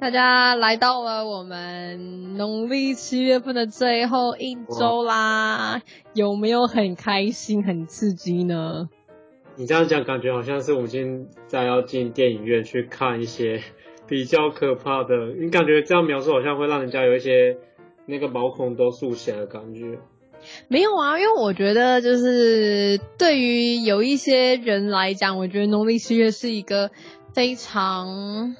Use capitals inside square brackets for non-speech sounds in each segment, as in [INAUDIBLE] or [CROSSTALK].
大家来到了我们农历七月份的最后一周啦，有没有很开心、很刺激呢？你这样讲，感觉好像是我们现在要进电影院去看一些 [LAUGHS] 比较可怕的。你感觉这样描述，好像会让人家有一些那个毛孔都竖起来的感觉。没有啊，因为我觉得就是对于有一些人来讲，我觉得农历七月是一个非常。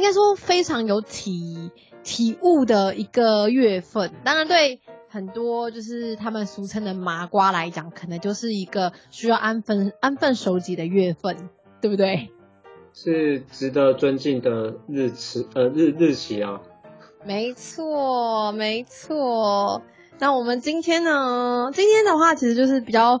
应该说非常有体体悟的一个月份，当然对很多就是他们俗称的麻瓜来讲，可能就是一个需要安分安分守己的月份，对不对？是值得尊敬的日期，呃日日期啊。没错，没错。那我们今天呢？今天的话，其实就是比较。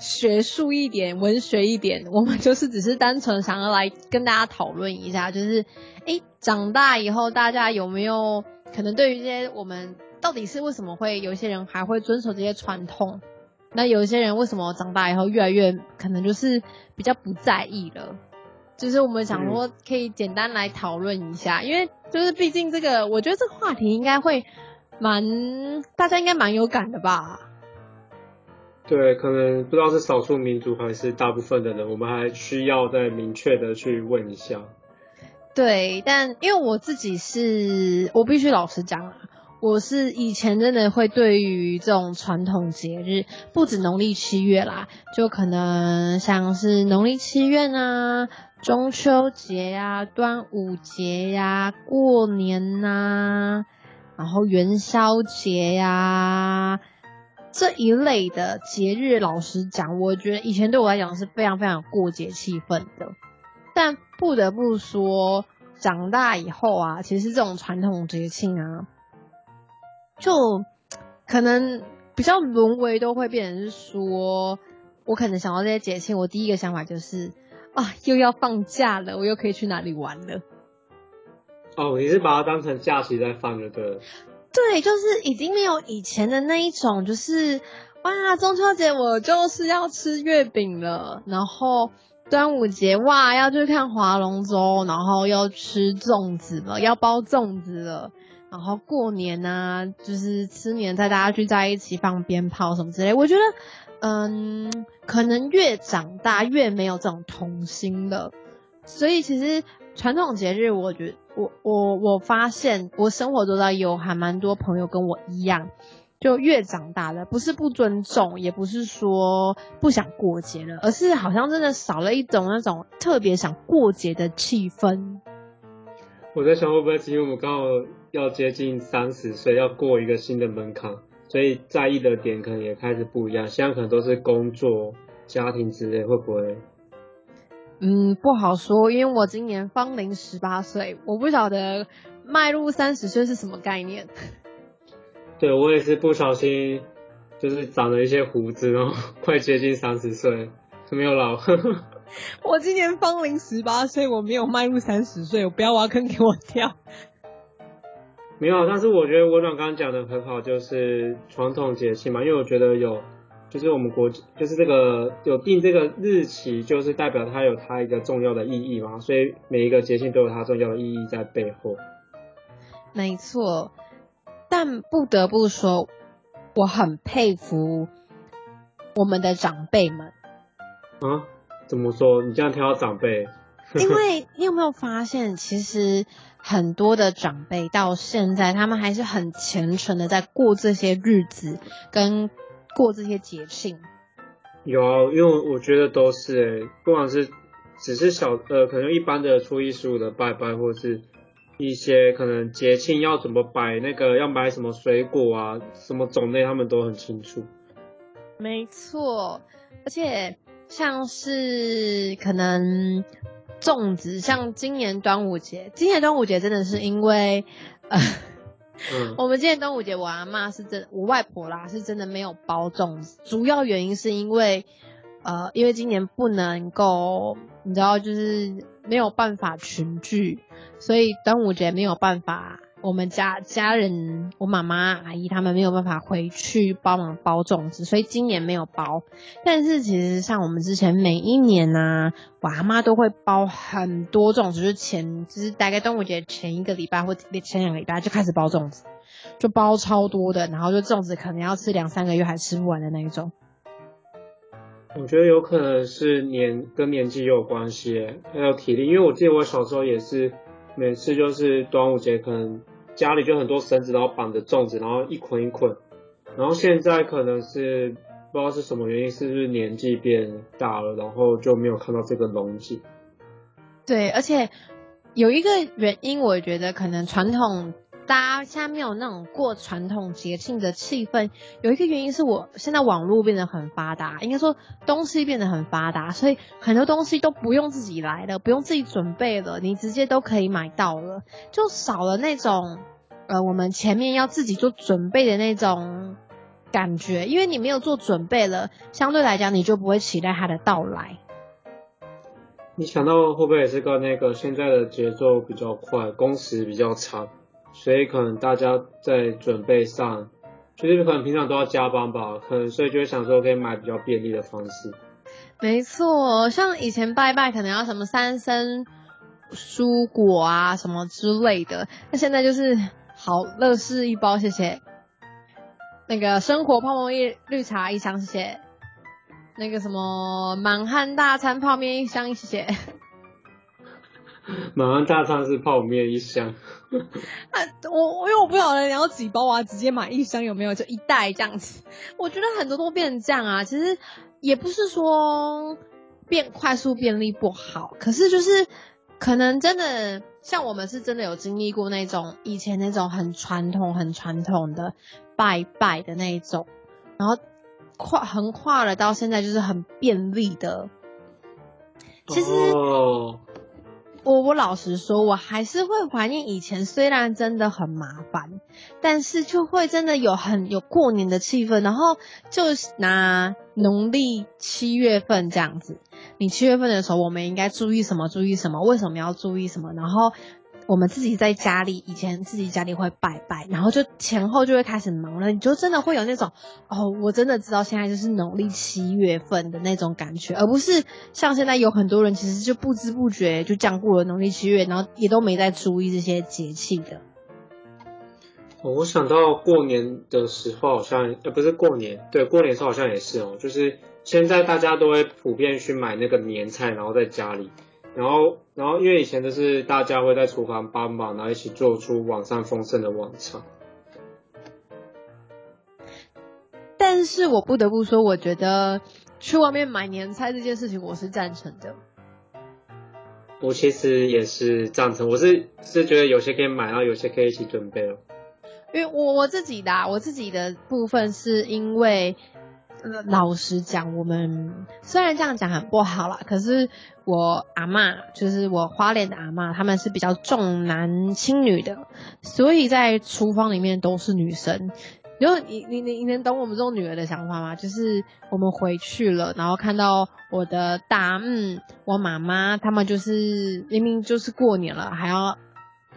学术一点，文学一点，我们就是只是单纯想要来跟大家讨论一下，就是，哎，长大以后大家有没有可能对于这些我们到底是为什么会有些人还会遵守这些传统？那有一些人为什么长大以后越来越可能就是比较不在意了？就是我们想说可以简单来讨论一下，因为就是毕竟这个，我觉得这个话题应该会蛮大家应该蛮有感的吧。对，可能不知道是少数民族还是大部分的人，我们还需要再明确的去问一下。对，但因为我自己是，我必须老实讲啊，我是以前真的会对于这种传统节日，不止农历七月啦，就可能像是农历七月啊、中秋节呀、端午节呀、过年呐，然后元宵节呀。这一类的节日，老实讲，我觉得以前对我来讲是非常非常过节气氛的。但不得不说，长大以后啊，其实这种传统节庆啊，就可能比较沦为都会变成是说，我可能想到这些节庆，我第一个想法就是啊，又要放假了，我又可以去哪里玩了。哦，你是把它当成假期在放的，对。对，就是已经没有以前的那一种，就是哇，中秋节我就是要吃月饼了，然后端午节哇要去看划龙舟，然后要吃粽子了，要包粽子了，然后过年啊，就是吃年菜，大家聚在一起放鞭炮什么之类。我觉得，嗯，可能越长大越没有这种童心了，所以其实传统节日，我觉得。我我我发现我生活中有还蛮多朋友跟我一样，就越长大了，不是不尊重，也不是说不想过节了，而是好像真的少了一种那种特别想过节的气氛。我在想会不会是因为我们刚好要接近三十岁，要过一个新的门槛，所以在意的点可能也开始不一样。现在可能都是工作、家庭之类，会不会？嗯，不好说，因为我今年芳龄十八岁，我不晓得迈入三十岁是什么概念。对我也是不小心，就是长了一些胡子，然后 [LAUGHS] 快接近三十岁，没有老。[LAUGHS] 我今年芳龄十八岁，我没有迈入三十岁，我不要挖坑给我跳。没有，但是我觉得我刚刚讲的很好，就是传统节气嘛，因为我觉得有。就是我们国，就是这个有定这个日期，就是代表它有它一个重要的意义嘛，所以每一个节庆都有它重要的意义在背后。没错，但不得不说，我很佩服我们的长辈们。啊？怎么说？你这样挑长辈？因为你有没有发现，其实很多的长辈到现在，他们还是很虔诚的在过这些日子，跟。过这些节庆，有啊，因为我觉得都是哎，不管是只是小呃，可能一般的初一十五的拜拜，或是一些可能节庆要怎么摆那个要买什么水果啊，什么种类他们都很清楚。没错，而且像是可能粽子，像今年端午节，今年端午节真的是因为呃。[LAUGHS] 我们今年端午节，我阿妈是真，我外婆啦是真的没有包粽子，主要原因是因为，呃，因为今年不能够，你知道，就是没有办法群聚，所以端午节没有办法。我们家家人，我妈妈、阿姨他们没有办法回去帮忙包粽子，所以今年没有包。但是其实像我们之前每一年呢，我阿妈都会包很多粽子，就是前就是大概端午节前一个礼拜或前两个礼拜就开始包粽子，就包超多的，然后就粽子可能要吃两三个月还吃不完的那一种。我觉得有可能是年跟年纪有关系，还有体力，因为我记得我小时候也是。每次就是端午节，可能家里就很多绳子，然后绑着粽子，然后一捆一捆。然后现在可能是不知道是什么原因，是不是年纪变大了，然后就没有看到这个龙井。对，而且有一个原因，我觉得可能传统。大家现在没有那种过传统节庆的气氛，有一个原因是我现在网络变得很发达，应该说东西变得很发达，所以很多东西都不用自己来了，不用自己准备了，你直接都可以买到了，就少了那种呃我们前面要自己做准备的那种感觉，因为你没有做准备了，相对来讲你就不会期待它的到来。你想到会不会也是跟那个现在的节奏比较快，工时比较长？所以可能大家在准备上，就是可能平常都要加班吧，可能所以就会想说可以买比较便利的方式。没错，像以前拜拜可能要什么三生蔬果啊什么之类的，那现在就是好乐事一包，谢谢。那个生活泡沫绿绿茶一箱，谢谢。那个什么满汉大餐泡面一箱，谢谢。满汉大餐是泡面一箱。[LAUGHS] 啊，我因为我不晓得你要几包啊，直接买一箱有没有？就一袋这样子。我觉得很多都变成这样啊，其实也不是说变快速便利不好，可是就是可能真的像我们是真的有经历过那种以前那种很传统、很传统的拜拜的那一种，然后跨横跨了到现在就是很便利的。其实。我我老实说，我还是会怀念以前，虽然真的很麻烦，但是就会真的有很有过年的气氛。然后就拿农历七月份这样子，你七月份的时候，我们应该注意什么？注意什么？为什么要注意什么？然后。我们自己在家里，以前自己家里会拜拜，然后就前后就会开始忙了，你就真的会有那种哦，我真的知道现在就是农历七月份的那种感觉，而不是像现在有很多人其实就不知不觉就这样过了农历七月，然后也都没在注意这些节气的。我想到过年的时候好像，呃，不是过年，对，过年时候好像也是哦，就是现在大家都会普遍去买那个年菜，然后在家里。然后，然后因为以前都是大家会在厨房帮忙，然后一起做出晚上丰盛的晚餐。但是我不得不说，我觉得去外面买年菜这件事情，我是赞成的。我其实也是赞成，我是是觉得有些可以买，然后有些可以一起准备了。因为我我自己的，我自己的部分是因为。老实讲，我们虽然这样讲很不好啦，可是我阿妈就是我花莲的阿妈，他们是比较重男轻女的，所以在厨房里面都是女生。然后你你你你能懂我们这种女儿的想法吗？就是我们回去了，然后看到我的大嗯，我妈妈他们就是明明就是过年了，还要，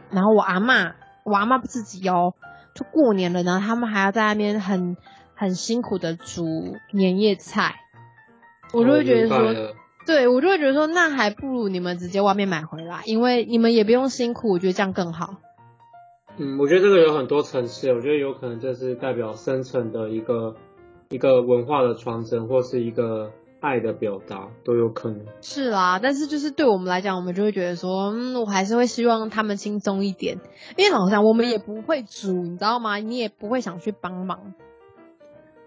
然后我阿妈我阿妈不自己哦，就过年了，然后他们还要在那边很。很辛苦的煮年夜菜，我就会觉得说，对我就会觉得说，那还不如你们直接外面买回来，因为你们也不用辛苦，我觉得这样更好。嗯，我觉得这个有很多层次，我觉得有可能这是代表深层的一个一个文化的传承，或是一个爱的表达，都有可能。是啦，但是就是对我们来讲，我们就会觉得说，嗯，我还是会希望他们轻松一点，因为老实讲，我们也不会煮，你知道吗？你也不会想去帮忙。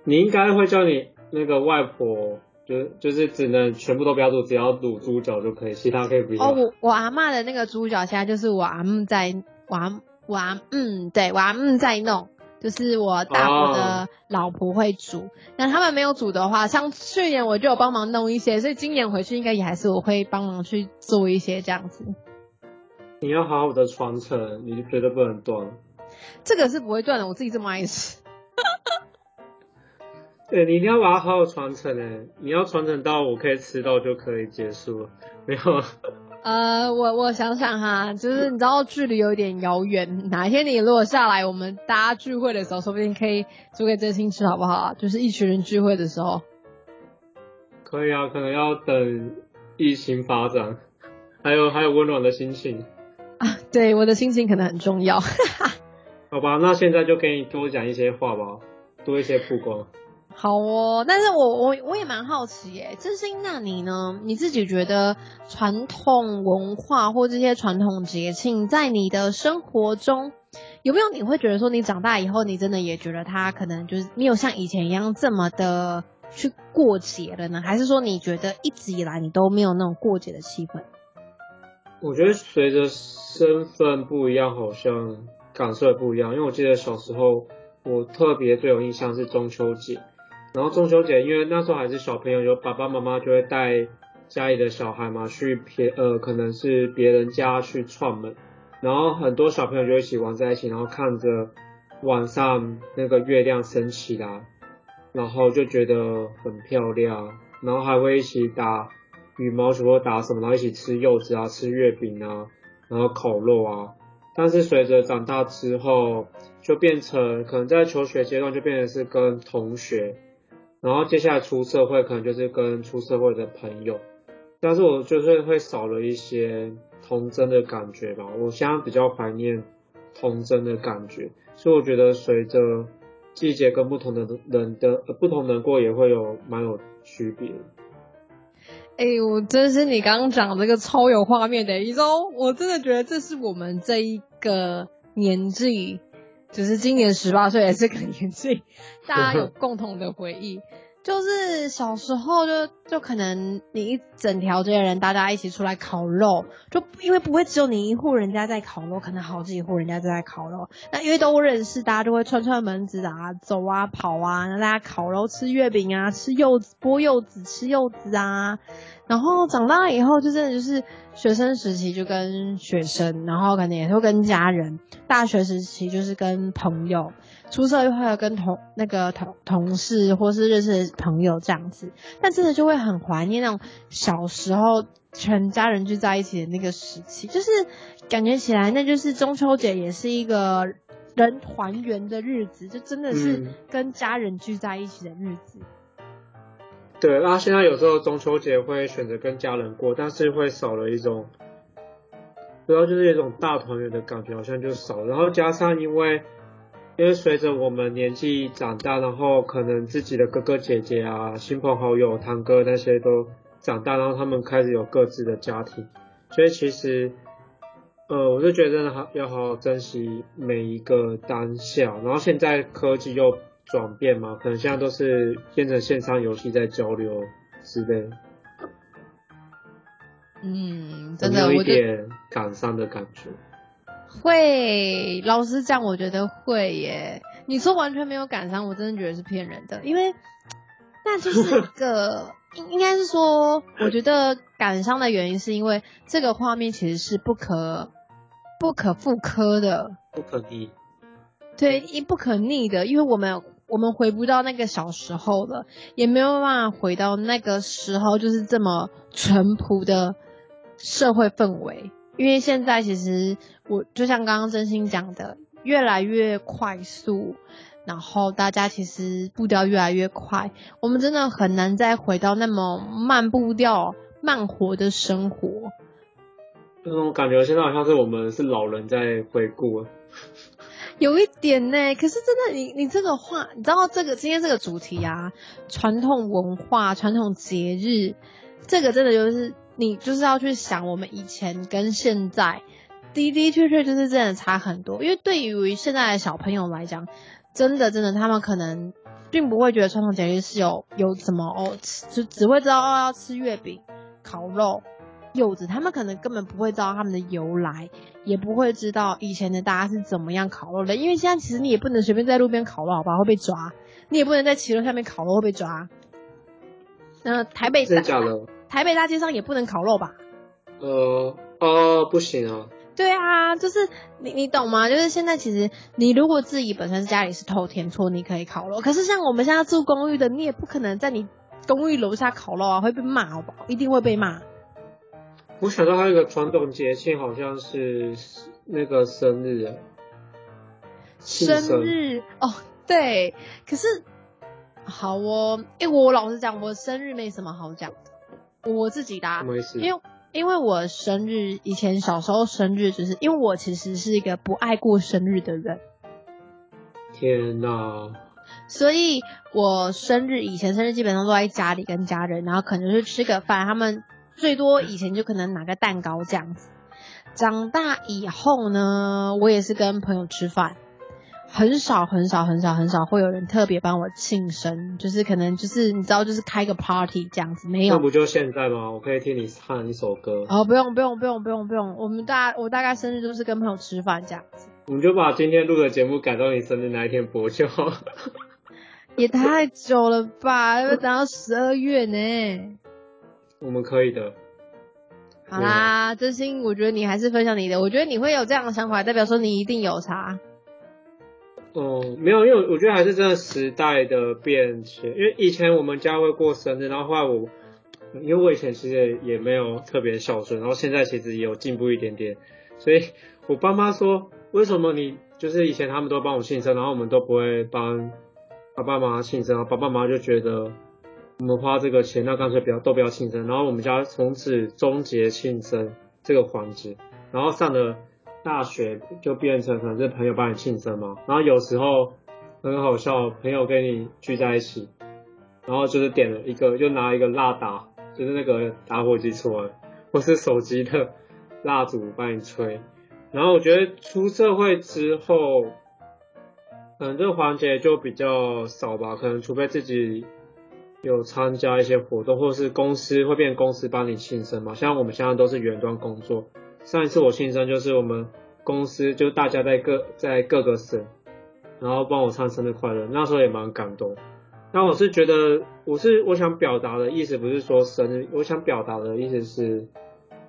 你应该会叫你那个外婆，就就是只能全部都不要煮，只要卤猪脚就可以，其他可以不要。哦，我我阿妈的那个猪脚现在就是我阿姆在，我阿我阿嗯，对我阿姆在弄，就是我大伯的老婆会煮。那他们没有煮的话，像去年我就有帮忙弄一些，所以今年回去应该也还是我会帮忙去做一些这样子。你要好好的传承，你绝对不能断。这个是不会断的，我自己这么爱吃。对你一定要把它好好传承诶，你要传承到我可以吃到就可以结束了，没有。呃，我我想想哈，就是你知道距离有点遥远，哪一天你如果下来，我们大家聚会的时候，说不定可以煮给真心吃，好不好？就是一群人聚会的时候。可以啊，可能要等疫情发展，还有还有温暖的心情啊。对，我的心情可能很重要。[LAUGHS] 好吧，那现在就给你多讲一些话吧，多一些曝光。好哦，但是我我我也蛮好奇耶，真心那你呢？你自己觉得传统文化或这些传统节庆，在你的生活中有没有？你会觉得说，你长大以后，你真的也觉得它可能就是没有像以前一样这么的去过节了呢？还是说你觉得一直以来你都没有那种过节的气氛？我觉得随着身份不一样，好像感受也不一样。因为我记得小时候，我特别最有印象是中秋节。然后中秋节，因为那时候还是小朋友，有爸爸妈妈就会带家里的小孩嘛去别呃，可能是别人家去串门，然后很多小朋友就一起玩在一起，然后看着晚上那个月亮升起来，然后就觉得很漂亮，然后还会一起打羽毛球或打什么，然后一起吃柚子啊，吃月饼啊，然后烤肉啊。但是随着长大之后，就变成可能在求学阶段就变成是跟同学。然后接下来出社会，可能就是跟出社会的朋友，但是我就是会少了一些童真的感觉吧。我现在比较怀念童真的感觉，所以我觉得随着季节跟不同的人的不同人过，也会有蛮有区别。哎，我真是你刚刚讲这个超有画面的，一周，我真的觉得这是我们这一个年纪。只是今年十八岁也是个年纪，大家有共同的回忆，就是小时候就就可能你一整条这些人，大家一起出来烤肉，就因为不会只有你一户人家在烤肉，可能好几户人家都在烤肉，那因为都认识，大家就会串串门子啊，走啊跑啊，让大家烤肉吃月饼啊，吃柚子剥柚子吃柚子啊。然后长大以后，就真的就是学生时期就跟学生，然后可能也会跟家人；大学时期就是跟朋友；出社会跟同那个同同事或是认识的朋友这样子。但真的就会很怀念那种小时候全家人聚在一起的那个时期，就是感觉起来那就是中秋节也是一个人团圆的日子，就真的是跟家人聚在一起的日子。对，那现在有时候中秋节会选择跟家人过，但是会少了一种，主要就是一种大团圆的感觉，好像就少。然后加上因为，因为随着我们年纪长大，然后可能自己的哥哥姐姐啊、亲朋好友、堂哥那些都长大，然后他们开始有各自的家庭，所以其实，呃，我就觉得好要好好珍惜每一个当下。然后现在科技又。转变嘛，可能现在都是变成线上游戏在交流之类。嗯，真的有一点感伤的感觉。会，老实讲，我觉得会耶。你说完全没有感伤，我真的觉得是骗人的，因为那就是一 [LAUGHS] 个应应该是说，我觉得感伤的原因是因为这个画面其实是不可不可复刻的，不可逆。对，一不可逆的，因为我们。我们回不到那个小时候了，也没有办法回到那个时候，就是这么淳朴的社会氛围。因为现在其实我就像刚刚真心讲的，越来越快速，然后大家其实步调越来越快，我们真的很难再回到那么慢步调、慢活的生活。那种感觉现在好像是我们是老人在回顾。[LAUGHS] 有一点呢，可是真的，你你这个话，你知道这个今天这个主题啊，传统文化、传统节日，这个真的就是你就是要去想我们以前跟现在的的确确就是真的差很多。因为对于现在的小朋友来讲，真的真的他们可能并不会觉得传统节日是有有什么哦，就只会知道哦要吃月饼、烤肉。柚子，他们可能根本不会知道他们的由来，也不会知道以前的大家是怎么样烤肉的。因为现在其实你也不能随便在路边烤肉，好吧，会被抓。你也不能在骑楼下面烤肉，会被抓。那台北真的假的？台北大街上也不能烤肉吧？呃，哦，不行啊。对啊，就是你你懂吗？就是现在其实你如果自己本身家里是透天厝，你可以烤肉。可是像我们现在住公寓的，你也不可能在你公寓楼下烤肉啊，会被骂好不好？一定会被骂。我想到还有一个传统节庆，好像是那个生日。生日哦，对，可是好哦，哎，我老实讲，我生日没什么好讲的，我自己的，因为因为我生日以前小时候生日，就是因为我其实是一个不爱过生日的人。天哪！所以我生日以前生日基本上都在家里跟家人，然后可能是吃个饭，他们最多以前就可能拿个蛋糕这样子。长大以后呢，我也是跟朋友吃饭。很少很少很少很少会有人特别帮我庆生，就是可能就是你知道就是开个 party 这样子，没有。那不就现在吗？我可以听你唱一首歌。哦，不用不用不用不用不用，我们大我大概生日都是跟朋友吃饭这样子。我们就把今天录的节目改到你生日那一天播就好。[LAUGHS] 也太久了吧？要等到十二月呢。我们可以的。好啦，真心我觉得你还是分享你的，我觉得你会有这样的想法，代表说你一定有差。哦，没有，因为我觉得还是真的时代的变迁。因为以前我们家会过生日，然后后来我，因为我以前其实也没有特别孝顺，然后现在其实也有进步一点点。所以我爸妈说，为什么你就是以前他们都帮我庆生，然后我们都不会帮爸爸妈妈庆生，然后爸爸妈妈就觉得我们花这个钱，那干脆不要都不要庆生。然后我们家从此终结庆生这个环节，然后上了。大学就变成可能是朋友帮你庆生嘛，然后有时候很好笑，朋友跟你聚在一起，然后就是点了一个，就拿一个蜡打，就是那个打火机出来，或是手机的蜡烛帮你吹。然后我觉得出社会之后，可能这个环节就比较少吧，可能除非自己有参加一些活动，或是公司会变公司帮你庆生嘛，像我们现在都是远端工作。上一次我庆生就是我们公司，就大家在各在各个省，然后帮我唱生日快乐，那时候也蛮感动。那我是觉得，我是我想表达的意思不是说生日，我想表达的意思是，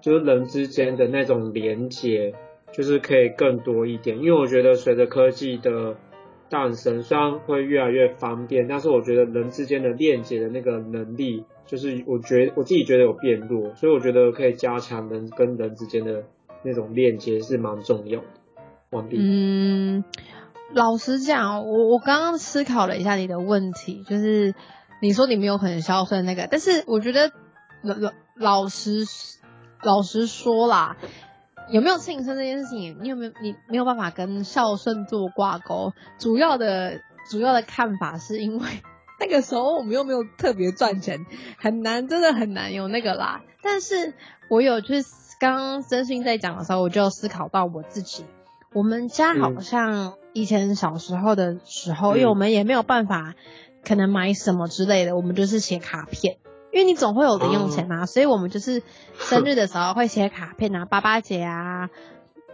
就是人之间的那种连接，就是可以更多一点。因为我觉得随着科技的诞生，虽然会越来越方便，但是我觉得人之间的链接的那个能力。就是我觉我自己觉得有变弱，所以我觉得可以加强人跟人之间的那种链接是蛮重要的。王碧，嗯，老实讲，我我刚刚思考了一下你的问题，就是你说你没有很孝顺那个，但是我觉得老老老实老实说啦，有没有庆生这件事情，你有没有你没有办法跟孝顺做挂钩？主要的 [LAUGHS] 主要的看法是因为。那个时候我们又没有特别赚钱，很难，真的很难有那个啦。但是我有去刚刚真心在讲的时候，我就思考到我自己，我们家好像以前小时候的时候，因为我们也没有办法，可能买什么之类的，我们就是写卡片，因为你总会有零用钱嘛，所以我们就是生日的时候会写卡片啊，[LAUGHS] 爸爸节啊，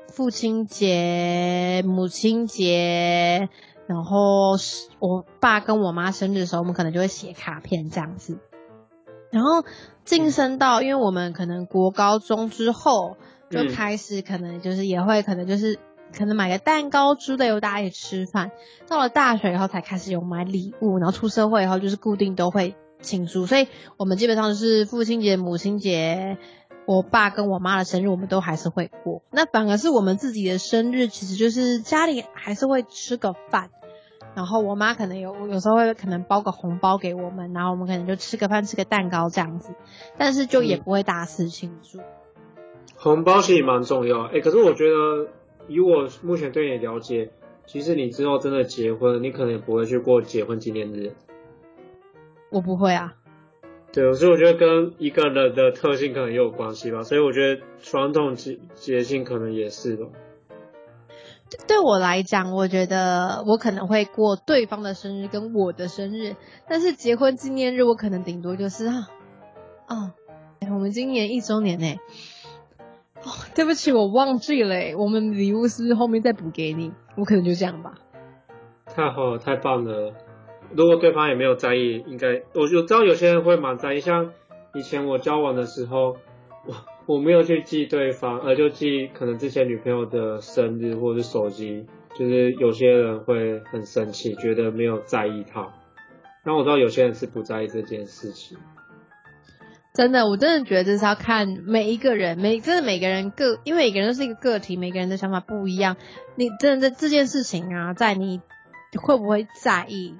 父亲节、母亲节。然后我爸跟我妈生日的时候，我们可能就会写卡片这样子。然后晋升到，因为我们可能国高中之后就开始，可能就是也会可能就是可能买个蛋糕之类，大家一起吃饭。到了大学以后才开始有买礼物，然后出社会以后就是固定都会庆祝，所以我们基本上是父亲节、母亲节。我爸跟我妈的生日，我们都还是会过。那反而是我们自己的生日，其实就是家里还是会吃个饭，然后我妈可能有有时候会可能包个红包给我们，然后我们可能就吃个饭、吃个蛋糕这样子，但是就也不会大肆庆祝。红包其实蛮重要，哎，可是我觉得以我目前对你了解，其实你之后真的结婚，你可能也不会去过结婚纪念日。我不会啊。对，所以我觉得跟一个人的特性可能也有关系吧，所以我觉得传统节节庆可能也是的。对我来讲，我觉得我可能会过对方的生日跟我的生日，但是结婚纪念日我可能顶多就是啊，哦，我们今年一周年呢，哦，对不起，我忘记了，我们礼物是不是后面再补给你？我可能就这样吧。太好了，太棒了。如果对方也没有在意，应该我就知道有些人会蛮在意。像以前我交往的时候，我我没有去记对方，而就记可能之前女朋友的生日或者是手机，就是有些人会很生气，觉得没有在意他。然后我知道有些人是不在意这件事情。真的，我真的觉得这是要看每一个人，每真的每个人个，因为每个人都是一个个体，每个人的想法不一样。你真的在这件事情啊，在你会不会在意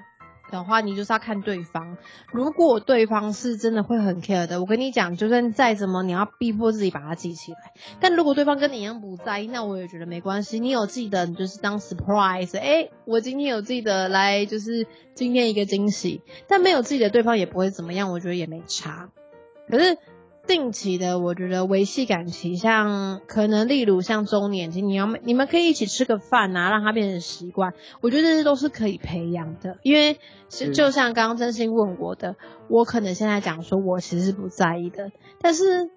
的话，你就是要看对方。如果对方是真的会很 care 的，我跟你讲，就算再怎么，你要逼迫自己把它记起来。但如果对方跟你一样不在意，那我也觉得没关系。你有记得，你就是当 surprise，哎，我今天有记得来，就是今天一个惊喜。但没有自己的，对方也不会怎么样，我觉得也没差。可是定期的，我觉得维系感情，像可能例如像周年庆，你要你们可以一起吃个饭啊，让它变成习惯。我觉得这些都是可以培养的，因为就像刚刚真心问我的，我可能现在讲说我其实是不在意的，但是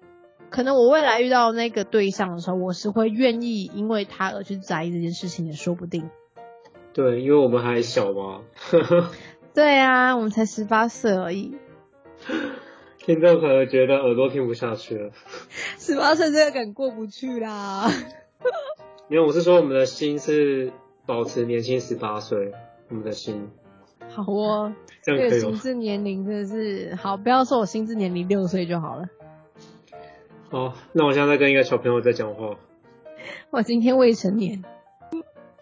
可能我未来遇到那个对象的时候，我是会愿意因为他而去在意这件事情，也说不定。对，因为我们还小嘛。[LAUGHS] [LAUGHS] 对啊，我们才十八岁而已。听众可能觉得耳朵听不下去了，十八岁这个梗过不去啦。因为我是说，我们的心是保持年轻十八岁，我们的心。好哦，这个心智年龄真的是好，不要说我心智年龄六岁就好了。好，那我现在在跟一个小朋友在讲话。我今天未成年。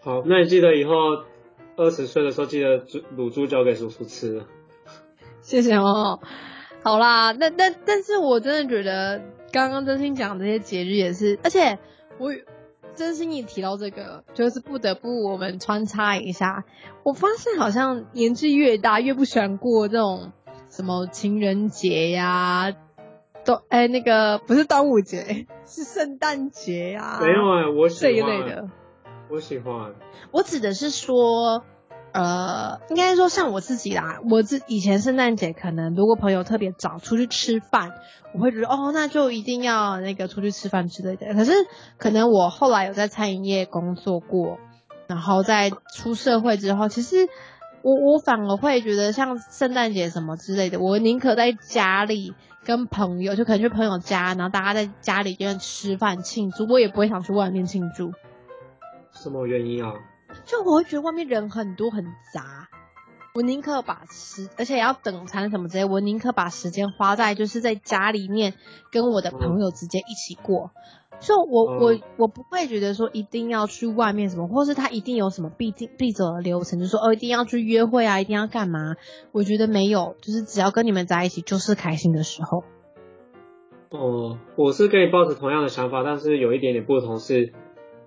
好，那你记得以后二十岁的时候，记得煮卤猪交给叔叔吃。谢谢哦。好啦，那但但是我真的觉得刚刚真心讲这些节日也是，而且我真心一提到这个，就是不得不我们穿插一下。我发现好像年纪越大越不喜欢过这种什么情人节呀，端哎那个不是端午节，[LAUGHS] 是圣诞节呀。没有哎，我喜欢这一类的，我喜欢。我指的是说。呃，应该说像我自己啦，我自以前圣诞节可能如果朋友特别早出去吃饭，我会觉得哦，那就一定要那个出去吃饭之类的。可是可能我后来有在餐饮业工作过，然后在出社会之后，其实我我反而会觉得像圣诞节什么之类的，我宁可在家里跟朋友，就可能去朋友家，然后大家在家里边吃饭庆祝，我也不会想去外面庆祝。什么原因啊？就我会觉得外面人很多很杂，我宁可把时，而且要等餐什么之类，我宁可把时间花在就是在家里面跟我的朋友直接一起过。就我我我不会觉得说一定要去外面什么，或是他一定有什么必定必走的流程，就说哦一定要去约会啊，一定要干嘛？我觉得没有，就是只要跟你们在一起就是开心的时候。哦，我是跟你抱着同样的想法，但是有一点点不同是。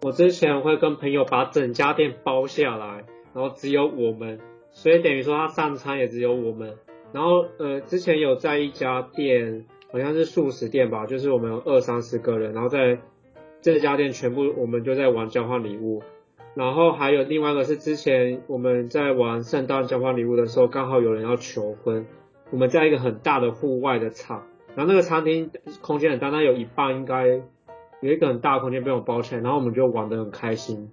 我之前会跟朋友把整家店包下来，然后只有我们，所以等于说他上餐也只有我们。然后呃，之前有在一家店，好像是素食店吧，就是我们有二三十个人，然后在这家店全部我们就在玩交换礼物。然后还有另外一个是之前我们在玩圣诞交换礼物的时候，刚好有人要求婚，我们在一个很大的户外的场，然后那个餐厅空间很大，那有一半应该。有一个很大的空间被我包起来，然后我们就玩得很开心，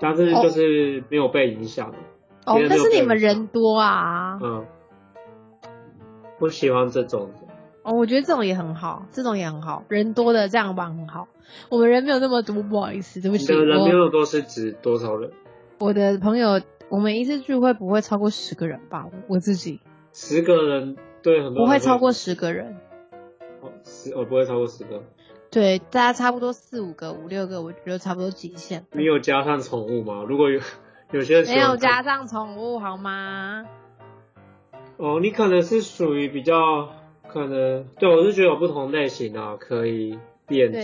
但是就是没有被影响。哦，但是你们人多啊。嗯，我喜欢这种。哦，我觉得这种也很好，这种也很好，人多的这样玩很好。我们人没有那么多，不好意思，对不起。人没有那么多是指多少人？我的朋友，我们一次聚会不会超过十个人吧？我自己。十个人对很多。不会超过十个人。哦，十我不会超过十个。对，大家差不多四五个、五六个，我觉得差不多极限。你有加上宠物吗？如果有，有些没有加上宠物好吗？哦，你可能是属于比较可能，对我是觉得有不同类型啊，可以变种，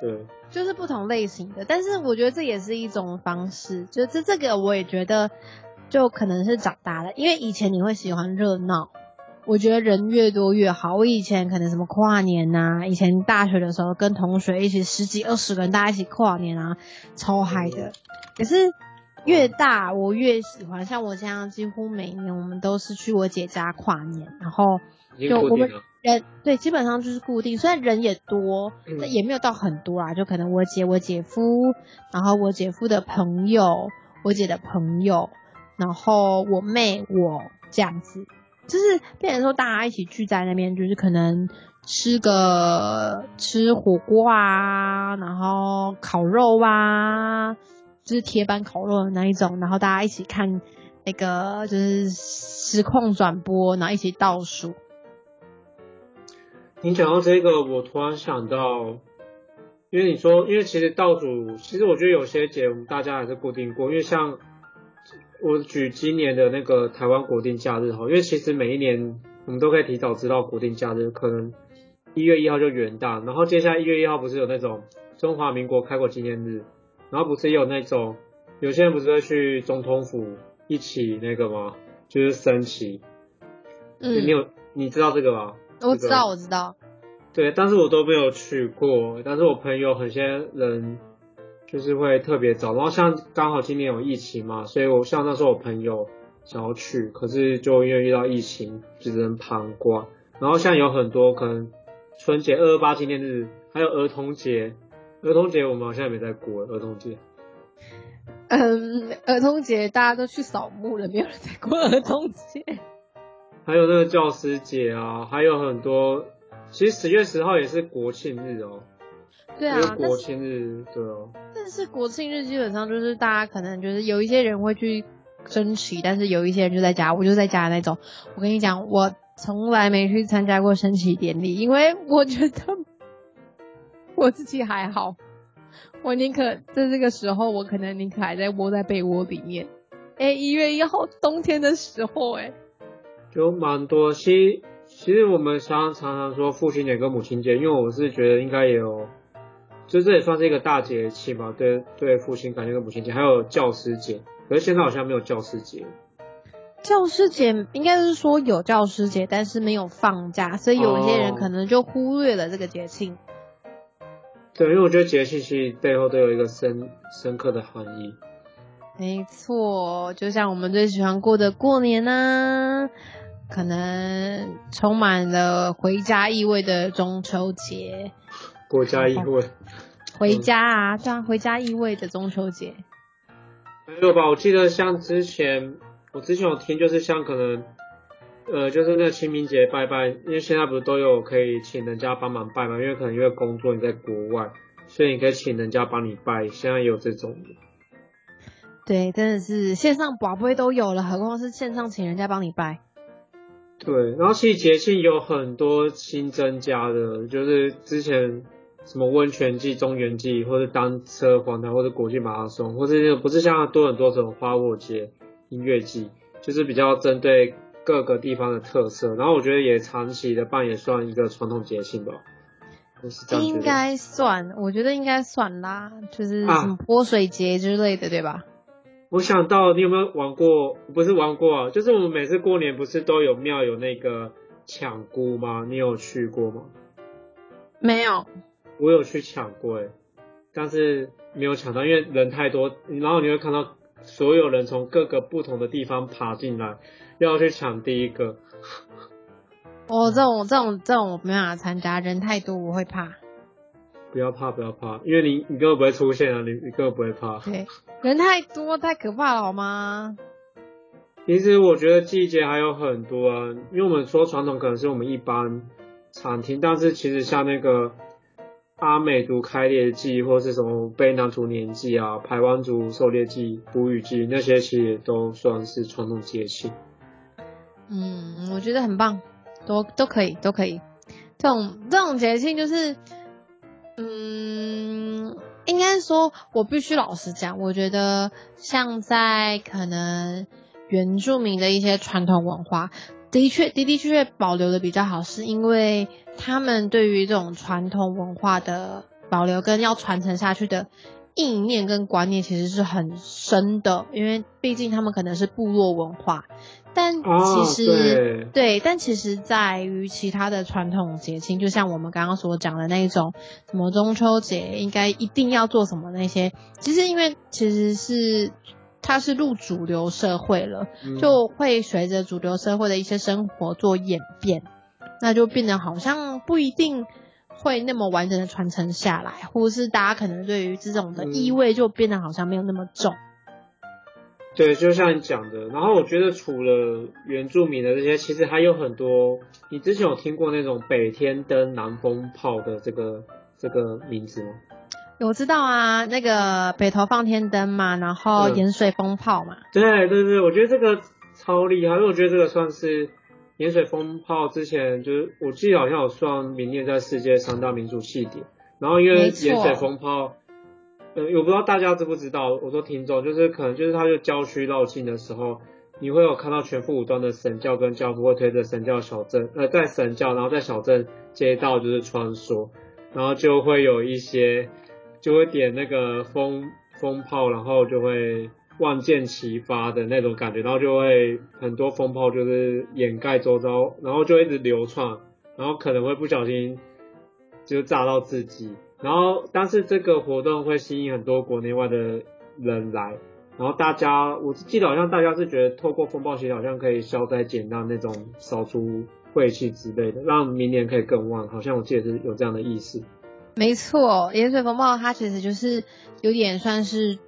对，就是不同类型的。但是我觉得这也是一种方式，就这这个我也觉得，就可能是长大了，因为以前你会喜欢热闹。我觉得人越多越好。我以前可能什么跨年呐，以前大学的时候跟同学一起十几二十个人大家一起跨年啊，超嗨的。可是越大我越喜欢，像我这样几乎每年我们都是去我姐家跨年，然后就我们人对基本上就是固定，虽然人也多，但也没有到很多啊，就可能我姐我姐夫，然后我姐夫的朋友，我姐的朋友，然后我妹我这样子。就是变成说大家一起聚在那边，就是可能吃个吃火锅啊，然后烤肉啊，就是铁板烤肉的那一种，然后大家一起看那个就是实况转播，然后一起倒数。你讲到这个，我突然想到，因为你说，因为其实倒数，其实我觉得有些节目大家还是固定过，因为像我举今年的那个台湾国定假日哈，因为其实每一年我们都可以提早知道国定假日，可能一月一号就元旦，然后接下来一月一号不是有那种中华民国开国纪念日，然后不是也有那种有些人不是会去总统府一起那个吗？就是升旗，嗯，你有你知道这个吗？我知道，我知道。对，但是我都没有去过。但是我朋友很些人就是会特别早，然后像刚好今年有疫情嘛，所以我像那时候我朋友想要去，可是就因为遇到疫情，只能旁观。然后像有很多可能春节二二八纪念日，还有儿童节，儿童节我们好像也没在过儿童节。嗯，儿童节大家都去扫墓了，没有人在过儿童节。还有那个教师节啊，还有很多。其实十月十号也是国庆日哦。对啊，国庆日对哦。但是国庆日基本上就是大家可能就是有一些人会去升旗，但是有一些人就在家，我就在家那种。我跟你讲，我从来没去参加过升旗典礼，因为我觉得我自己还好。我宁可在这个时候，我可能宁可还在窝在被窝里面。哎，一月一号冬天的时候，哎。就蛮多，其其实我们常常常说父亲节跟母亲节，因为我是觉得应该也有，就这也算是一个大节气嘛，对对，父亲感谢跟母亲节，还有教师节，可是现在好像没有教师节。教师节应该是说有教师节，但是没有放假，所以有一些人可能就忽略了这个节庆。对，因为我觉得节气其实背后都有一个深深刻的含义。没错，就像我们最喜欢过的过年呢。可能充满了回家意味的中秋节，国家意味，回家啊，对啊，回家意味的中秋节。没有吧，我记得像之前，我之前有听，就是像可能，呃，就是那清明节拜拜，因为现在不是都有可以请人家帮忙拜嘛，因为可能因为工作你在国外，所以你可以请人家帮你拜，现在有这种。对，真的是线上宝贝都有了，何况是线上请人家帮你拜。对，然后其实节庆有很多新增加的，就是之前什么温泉季、中原季，或者单车环台，或者国际马拉松，或者那个不是像多很多种花火节、音乐季，就是比较针对各个地方的特色。然后我觉得也长期的办也算一个传统节庆吧，应该算，我觉得应该算啦，就是什么泼水节之类的，对吧？我想到你有没有玩过？不是玩过啊，就是我们每次过年不是都有庙有那个抢菇吗？你有去过吗？没有。我有去抢过哎，但是没有抢到，因为人太多，然后你会看到所有人从各个不同的地方爬进来，要去抢第一个。哦这种这种这种我没办法参加，人太多我会怕。不要怕，不要怕，因为你你根本不会出现啊，你你根本不会怕。对，人太多太可怕了，好吗？其实我觉得季节还有很多啊，因为我们说传统可能是我们一般常听，但是其实像那个阿美族开猎季，或是什么卑南族年祭啊、排湾族狩猎季、捕鱼季那些，其实也都算是传统节庆。嗯，我觉得很棒，都都可以，都可以。这种这种节庆就是。嗯，应该说，我必须老实讲，我觉得像在可能原住民的一些传统文化，的确的的确确保留的比较好，是因为他们对于这种传统文化的保留跟要传承下去的意念跟观念，其实是很深的，因为毕竟他们可能是部落文化。但其实对，但其实在于其他的传统节庆，就像我们刚刚所讲的那种什么中秋节，应该一定要做什么那些，其实因为其实是它是入主流社会了，就会随着主流社会的一些生活做演变，那就变得好像不一定会那么完整的传承下来，或者是大家可能对于这种的意味就变得好像没有那么重。对，就像你讲的，然后我觉得除了原住民的这些，其实还有很多。你之前有听过那种北天灯、南风炮的这个这个名字吗？我知道啊，那个北投放天灯嘛，然后盐水风炮嘛。对对对，我觉得这个超厉害，因为我觉得这个算是盐水风炮之前就是我记得好像有算明年在世界三大民族庆典，然后因为盐水风炮。呃，我不知道大家知不知道，我说听众就是可能就是他就郊区绕境的时候，你会有看到全副武装的神教跟教父会推着神教小镇，呃，在神教，然后在小镇街道就是穿梭，然后就会有一些就会点那个风风炮，然后就会万箭齐发的那种感觉，然后就会很多风炮就是掩盖周遭，然后就一直流窜，然后可能会不小心就炸到自己。然后，但是这个活动会吸引很多国内外的人来，然后大家，我记得好像大家是觉得透过风暴鞋好像可以消灾减难那种，扫除晦气之类的，让明年可以更旺，好像我记得是有这样的意思。没错，盐水风暴它其实就是有点算是，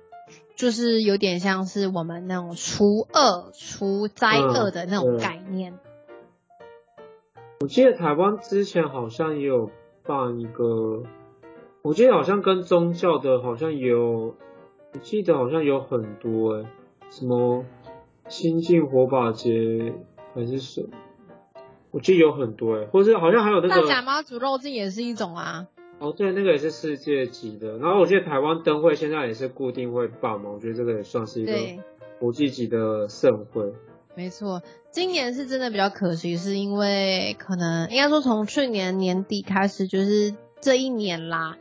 就是有点像是我们那种除恶除灾恶的那种概念。我记得台湾之前好像也有办一个。我记得好像跟宗教的，好像有，我记得好像有很多哎，什么清净火把节还是什么，我记得有很多哎，或者好像还有那个大甲妈煮肉粽也是一种啊。哦，对，那个也是世界级的。然后我记得台湾灯会现在也是固定会办嘛，我觉得这个也算是一个国际级的盛会。没错，今年是真的比较可惜，是因为可能应该说从去年年底开始就是。这一年啦，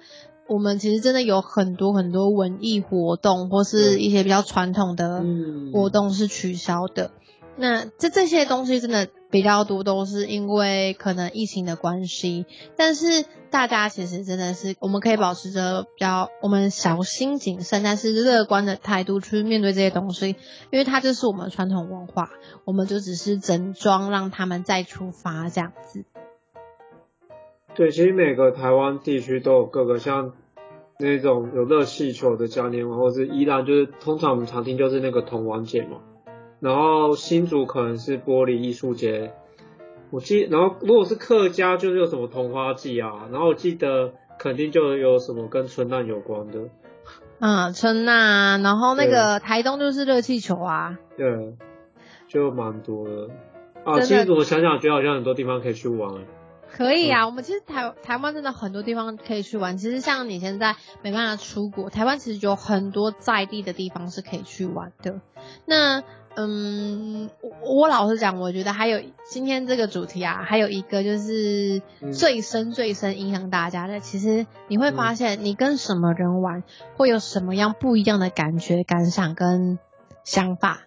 我们其实真的有很多很多文艺活动，或是一些比较传统的活动是取消的。那这这些东西真的比较多，都是因为可能疫情的关系。但是大家其实真的是，我们可以保持着比较我们小心谨慎，但是乐观的态度去面对这些东西，因为它就是我们传统文化，我们就只是整装让他们再出发这样子。对，其实每个台湾地区都有各个像那种有热气球的嘉年华，或是依然就是通常我们常听就是那个铜王节嘛。然后新竹可能是玻璃艺术节，我记，然后如果是客家就是有什么桐花季啊，然后我记得肯定就有什么跟春浪有关的。[LAUGHS] 嗯，春难，然后那个台东就是热气球啊。对，就蛮多的。啊，其实我想想，觉得好像很多地方可以去玩。可以啊，我们其实台台湾真的很多地方可以去玩。其实像你现在没办法出国，台湾其实有很多在地的地方是可以去玩的。那嗯，我我老实讲，我觉得还有今天这个主题啊，还有一个就是最深最深影响大家的。其实你会发现，你跟什么人玩，会有什么样不一样的感觉、感想跟想法。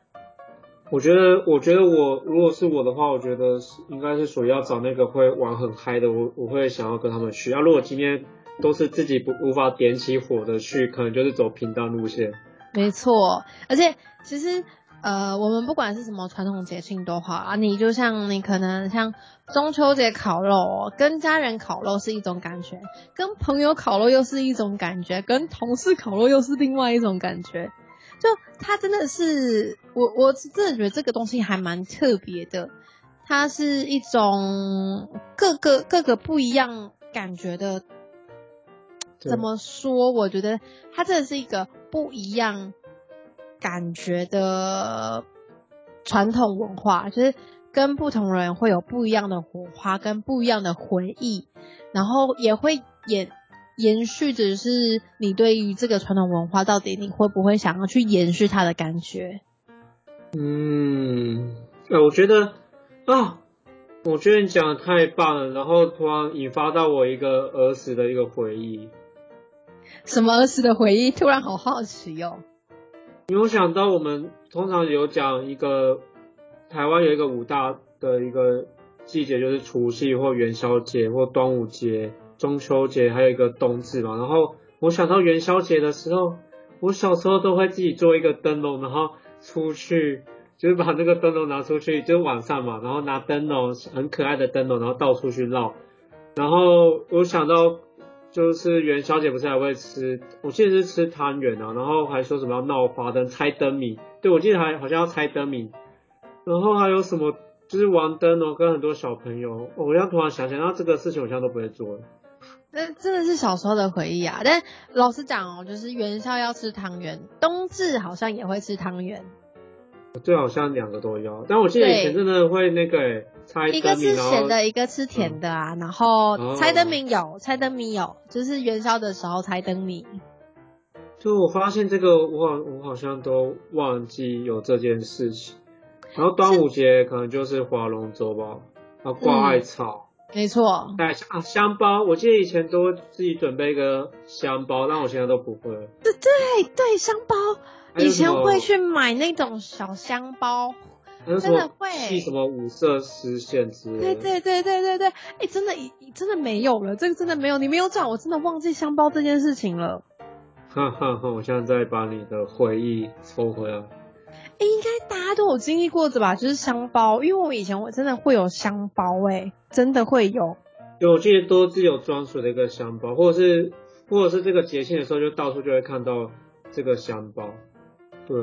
我觉得，我觉得我如果是我的话，我觉得应该是属于要找那个会玩很嗨的，我我会想要跟他们去。啊，如果今天都是自己不无法点起火的去，可能就是走平淡路线。没错，而且其实呃，我们不管是什么传统节庆都好啊，你就像你可能像中秋节烤肉，跟家人烤肉是一种感觉，跟朋友烤肉又是一种感觉，跟同事烤肉又是另外一种感觉。就它真的是我，我真的觉得这个东西还蛮特别的。它是一种各个各个不一样感觉的。怎么说？我觉得它真的是一个不一样感觉的传统文化，就是跟不同人会有不一样的火花，跟不一样的回忆，然后也会延。延续着是你对于这个传统文化，到底你会不会想要去延续它的感觉？嗯，呃，我觉得啊，我觉得你讲的太棒了，然后突然引发到我一个儿时的一个回忆。什么儿时的回忆？突然好好奇哟。因为我想到我们通常有讲一个台湾有一个五大的一个季节，就是除夕或元宵节或端午节。中秋节还有一个冬至嘛，然后我想到元宵节的时候，我小时候都会自己做一个灯笼，然后出去，就是把那个灯笼拿出去，就是晚上嘛，然后拿灯笼很可爱的灯笼，然后到处去绕。然后我想到就是元宵节不是还会吃，我记得是吃汤圆啊，然后还说什么要闹花灯、猜灯谜，对我记得还好像要猜灯谜，然后还有什么就是玩灯哦，跟很多小朋友，哦我要突然想起来，那这个事情我现在都不会做了。那真的是小时候的回忆啊！但老实讲哦，就是元宵要吃汤圆，冬至好像也会吃汤圆，对，好像两个都要，但我记得以前真的会那个欸猜一个灯谜，吃然后咸的，一个吃甜的啊。然后哦猜灯谜有，猜灯谜有，就是元宵的时候猜灯谜。就我发现这个我好我好像都忘记有这件事情。然后端午节可能就是划龙舟吧，然后挂艾草。没错，带啊香包，我记得以前都自己准备一个香包，但我现在都不会对。对对，香包以前会去买那种小香包，真的会系什么五色丝线之类的。对对对对对对，哎，真的，真的没有了，这个真的没有，你没有讲，我真的忘记香包这件事情了。哈哈哈！我现在在把你的回忆抽回来。哎，应该大家都有经历过的吧？就是香包，因为我以前我真的会有香包、哎，真的会有。有，我记得都自有专属的一个香包，或者是或者是这个节庆的时候，就到处就会看到这个香包。对，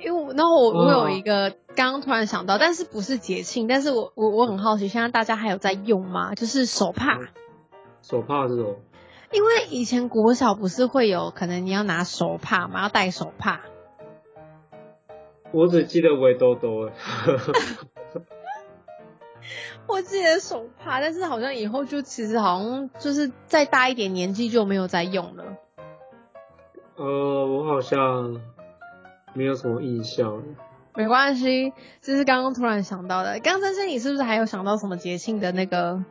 因为我，然后我我哦有一个刚刚突然想到，但是不是节庆，但是我我我很好奇，现在大家还有在用吗？就是手帕，手帕这种。因为以前国小不是会有可能你要拿手帕嘛，要戴手帕，我只记得围兜兜哎。[LAUGHS] 我记得手帕，但是好像以后就其实好像就是再大一点年纪就没有再用了。呃，我好像没有什么印象。没关系，这是刚刚突然想到的。刚珊珊，你是不是还有想到什么节庆的那个？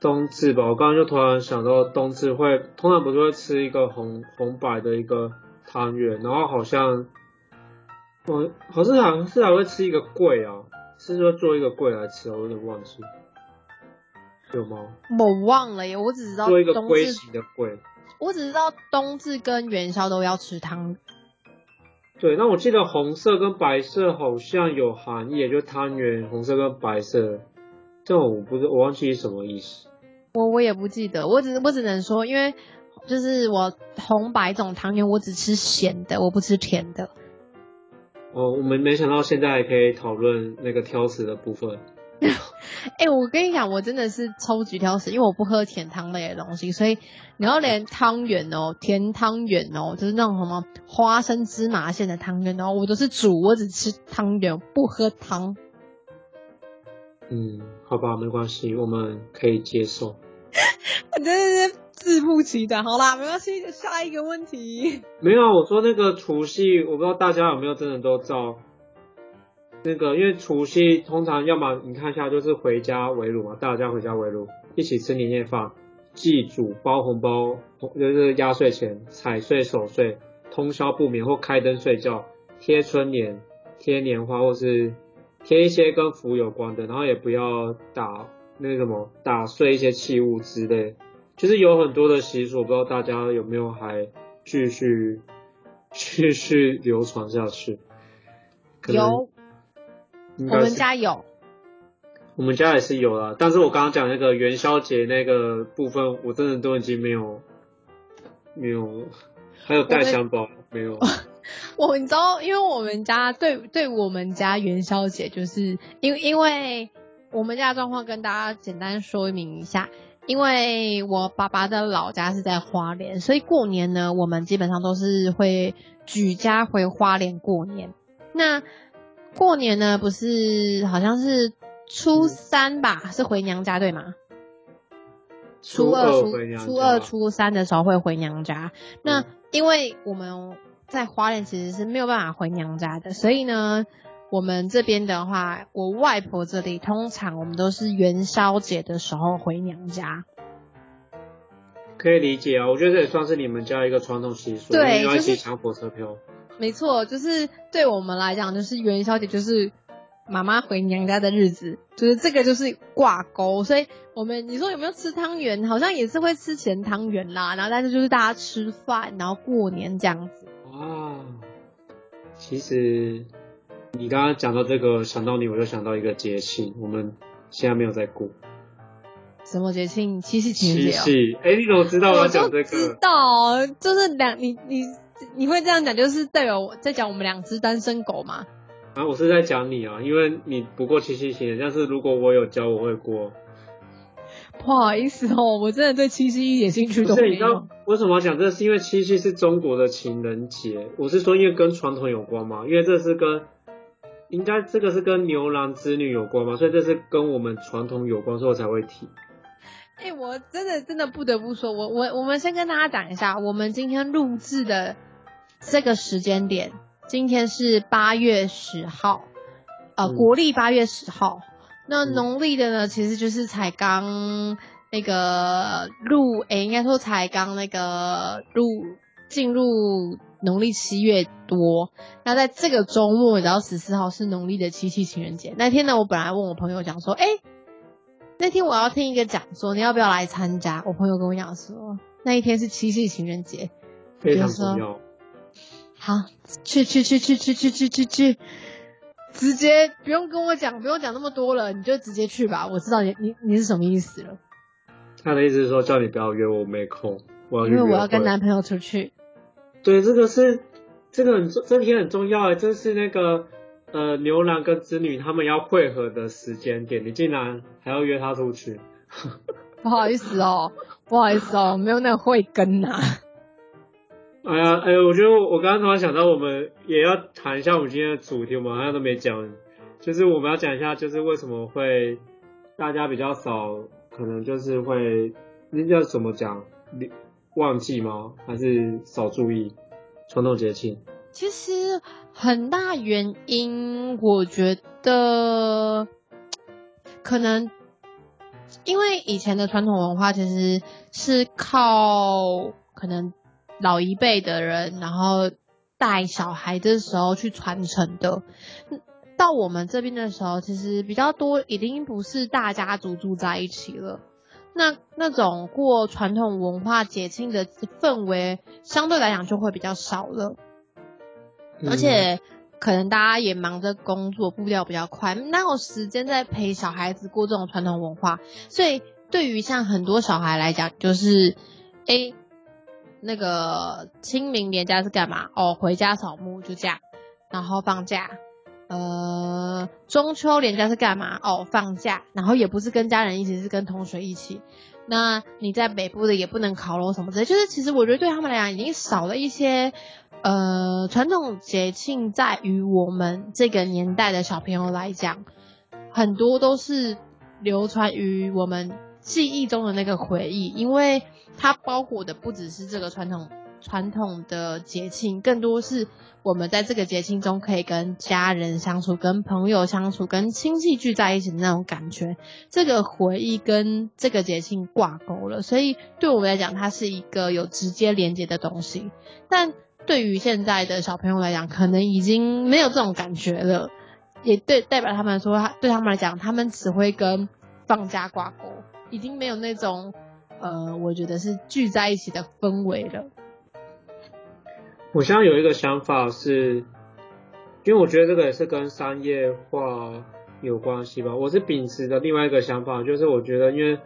冬至吧，我刚刚就突然想到冬至会，通常不是会吃一个红红白的一个汤圆，然后好像，我好像好像是还会吃一个桂啊，是说做一个桂来吃，我有点忘记，有吗？我忘了耶，我只知道做一个龟形的桂。我只知道冬至跟元宵都要吃汤。对，那我记得红色跟白色好像有含义，就汤圆红色跟白色，这种我不知我忘记是什么意思。我我也不记得，我只我只能说，因为就是我红白种汤圆，我只吃咸的，我不吃甜的。哦，我们没想到现在还可以讨论那个挑食的部分。[LAUGHS] 哎、我跟你讲，我真的是超级挑食，因为我不喝甜汤类的东西，所以你要连汤圆哦，甜汤圆哦，就是那种什么花生芝麻馅的汤圆哦，我都是煮，我只吃汤圆，不喝汤。嗯，好吧，没关系，我们可以接受。[LAUGHS] 我真的是自不其短。好啦，没关系，下一个问题。没有，我说那个除夕，我不知道大家有没有真的都照那个，因为除夕通常要么你看一下就是回家围炉嘛，大家回家围炉，一起吃年夜饭，祭祖、包红包，就是压岁钱、踩岁、守岁、通宵不眠或开灯睡觉、贴春联、贴年花或是贴一些跟福有关的，然后也不要打那什么打碎一些器物之类，就是有很多的习俗，不知道大家有没有还继续继续流传下去。有，我们家有。我们家也是有啦，但是我刚刚讲那个元宵节那个部分，我真的都已经没有没有了，还有带香包没有？[LAUGHS] [LAUGHS] 我你知道，因为我们家对对我们家元宵节，就是因为因为我们家的状况跟大家简单说明一下，因为我爸爸的老家是在花莲，所以过年呢，我们基本上都是会举家回花莲过年。那过年呢，不是好像是初三吧，是回娘家对吗？初二、初二、初三的时候会回娘家。那嗯因为我们在花莲其实是没有办法回娘家的，所以呢，我们这边的话，我外婆这里通常我们都是元宵节的时候回娘家。可以理解啊，我觉得这也算是你们家一个传统习俗，对一就是起抢火车票。没错，就是对我们来讲，就是元宵节就是妈妈回娘家的日子，就是这个就是挂钩。所以我们你说有没有吃汤圆？好像也是会吃咸汤圆啦，然后但是就是大家吃饭，然后过年这样子。哇，其实你刚刚讲到这个，想到你我就想到一个节庆，我们现在没有在过什么节庆？七夕情人七节哦。夕。哎，你怎么知道我要讲这个知？道，就是两你你你会这样讲，就是代表我在讲我们两只单身狗吗？啊，我是在讲你啊，因为你不过七夕情人，但是如果我有教，我会过。不好意思哦，我真的对七夕一点兴趣都没你知道有。为什么要讲这个？是因为七夕是中国的情人节，我是说因为跟传统有关嘛，因为这是跟应该这个是跟牛郎织女有关嘛，所以这是跟我们传统有关，所以我才会提。哎、我真的真的不得不说，我我我们先跟大家讲一下，我们今天录制的这个时间点，今天是八月十号，呃，嗯国历八月十号。那嗯农历的呢，其实就是才刚那个入，哎、应该说才刚那个入进入农历七月多。那在这个周末，然后十四号是农历的七夕情人节。那天呢，我本来问我朋友讲说，哎、那天我要听一个讲座，你要不要来参加？我朋友跟我讲说，那一天是七夕情人节。非常重要。好，去去去去去去去去去，直接不用跟我讲，不用讲那么多了，你就直接去吧。我知道你你你是什么意思了，他的意思是说叫你不要约我，我没空，我要因为我要跟男朋友出去。对，这个是这个很这题很重要哎，这是那个呃牛郎跟织女他们要汇合的时间点，你竟然还要约他出去，不好意思哦，不好意思哦，没有那个慧根呐、哎呀哎，我觉得我我刚刚突然想到，我们也要谈一下我们今天的主题，我们好像都没讲，就是我们要讲一下，就是为什么会大家比较少，可能就是会那叫怎么讲，忘记吗？还是少注意传统节庆？其实很大原因，我觉得可能因为以前的传统文化其实是靠可能老一辈的人，然后带小孩的时候去传承的。嗯到我们这边的时候，其实比较多，已经不是大家族住在一起了。那那种过传统文化节庆的氛围，相对来讲就会比较少了。而且可能大家也忙着工作，步调比较快，哪有时间在陪小孩子过这种传统文化？所以对于像很多小孩来讲，就是诶、那个清明年假是干嘛？哦，回家扫墓就这样，然后放假。呃，中秋连假是干嘛？哦，放假，然后也不是跟家人一起，是跟同学一起。那你在北部的也不能烤肉什么之类，就是其实我觉得对他们来讲已经少了一些呃传统节庆，在于我们这个年代的小朋友来讲，很多都是流传于我们记忆中的那个回忆，因为它包裹的不只是这个传统传统的节庆，更多是我们在这个节庆中可以跟家人相处、跟朋友相处、跟亲戚聚在一起的那种感觉。这个回忆跟这个节庆挂钩了，所以对我们来讲，它是一个有直接连接的东西。但对于现在的小朋友来讲，可能已经没有这种感觉了，也对代表他们说，对他们来讲，他们只会跟放假挂钩，已经没有那种呃，我觉得是聚在一起的氛围了。我现在有一个想法是，因为我觉得这个也是跟商业化有关系吧。我是秉持的另外一个想法，就是我觉得因为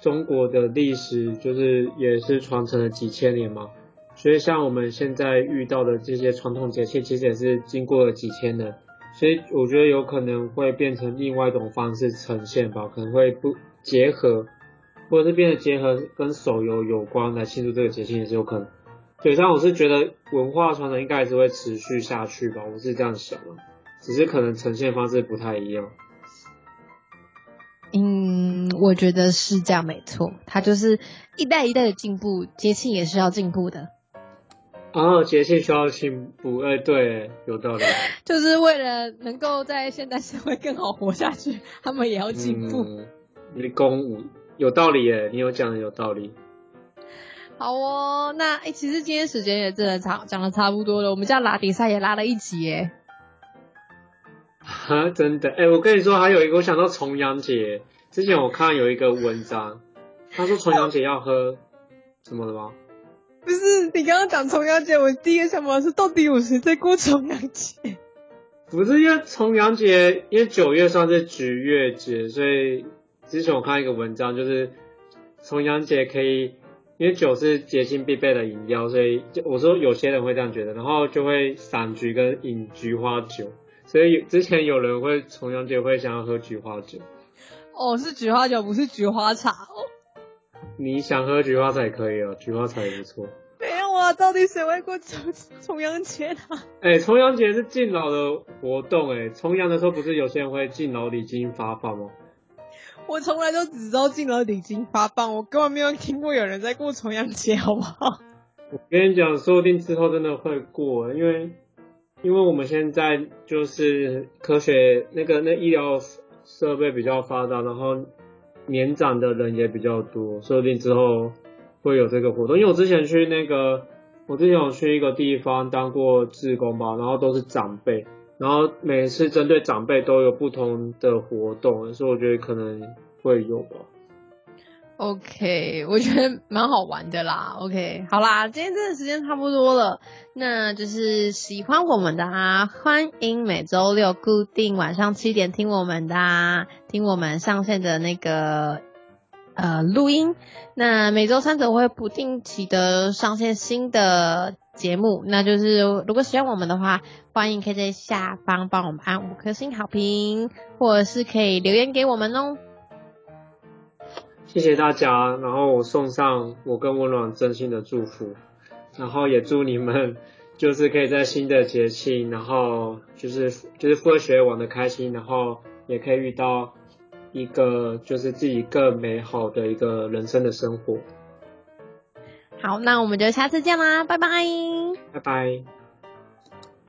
中国的历史就是也是传承了几千年嘛，所以像我们现在遇到的这些传统节气，其实也是经过了几千年，所以我觉得有可能会变成另外一种方式呈现吧，可能会不结合，或者是变得结合跟手游有关来庆祝这个节庆也是有可能。对，但我是觉得文化传承应该还是会持续下去吧，我是这样想的，只是可能呈现方式不太一样。嗯，我觉得是这样，没错，它就是一代一代的进步，节庆也是要进步的，然后节庆需要进步，哎、对，有道理。[LAUGHS] 就是为了能够在现代社会更好活下去，他们也要进步。嗯，你公舞有道理耶，你有讲的有道理。好哦，那哎、其实今天时间也真的差讲的差不多了，我们这样拉比赛也拉了一集耶。哈，真的，哎、我跟你说，还有一个，我想到重阳节，之前我看有一个文章，他说重阳节要喝什么的吗？不是，你刚刚讲重阳节，我第一个想法是到底有谁在过重阳节？不是因为重阳节，因为九月算是菊月节，所以之前我看一个文章，就是重阳节可以因为酒是节庆必备的饮料，所以就我说有些人会这样觉得，然后就会赏菊跟饮菊花酒，所以之前有人会重阳节会想要喝菊花酒。哦，是菊花酒，不是菊花茶哦。你想喝菊花茶也可以哦，菊花茶也不错。没有啊，到底谁会过重重阳节呢？哎，重阳节是敬老的活动，哎，重阳的时候不是有些人会敬老礼金发放吗？我从来都只知道敬老礼金发放，我根本没有听过有人在过重阳节，好不好？我跟你讲，说不定之后真的会过，因为因为我们现在就是科学那个那医疗设备比较发达，然后年长的人也比较多，说不定之后会有这个活动。因为我之前去那个，我之前有去一个地方当过志工吧，然后都是长辈。然后每次针对长辈都有不同的活动，所以我觉得可能会有吧。OK，我觉得蛮好玩的啦。OK，好啦，今天这个时间差不多了，那就是喜欢我们的啊，欢迎每周六固定晚上七点听我们的，啊，听我们上线的那个呃录音。那每周三则会不定期的上线新的。节目，那就是如果喜欢我们的话，欢迎可以在下方帮我们按五颗星好评，或者是可以留言给我们哦。谢谢大家，然后我送上我跟温暖真心的祝福，然后也祝你们就是可以在新的节气，然后就是就是复学玩的开心，然后也可以遇到一个就是自己更美好的一个人生的生活。好，那我们就下次见啦，拜拜，拜拜。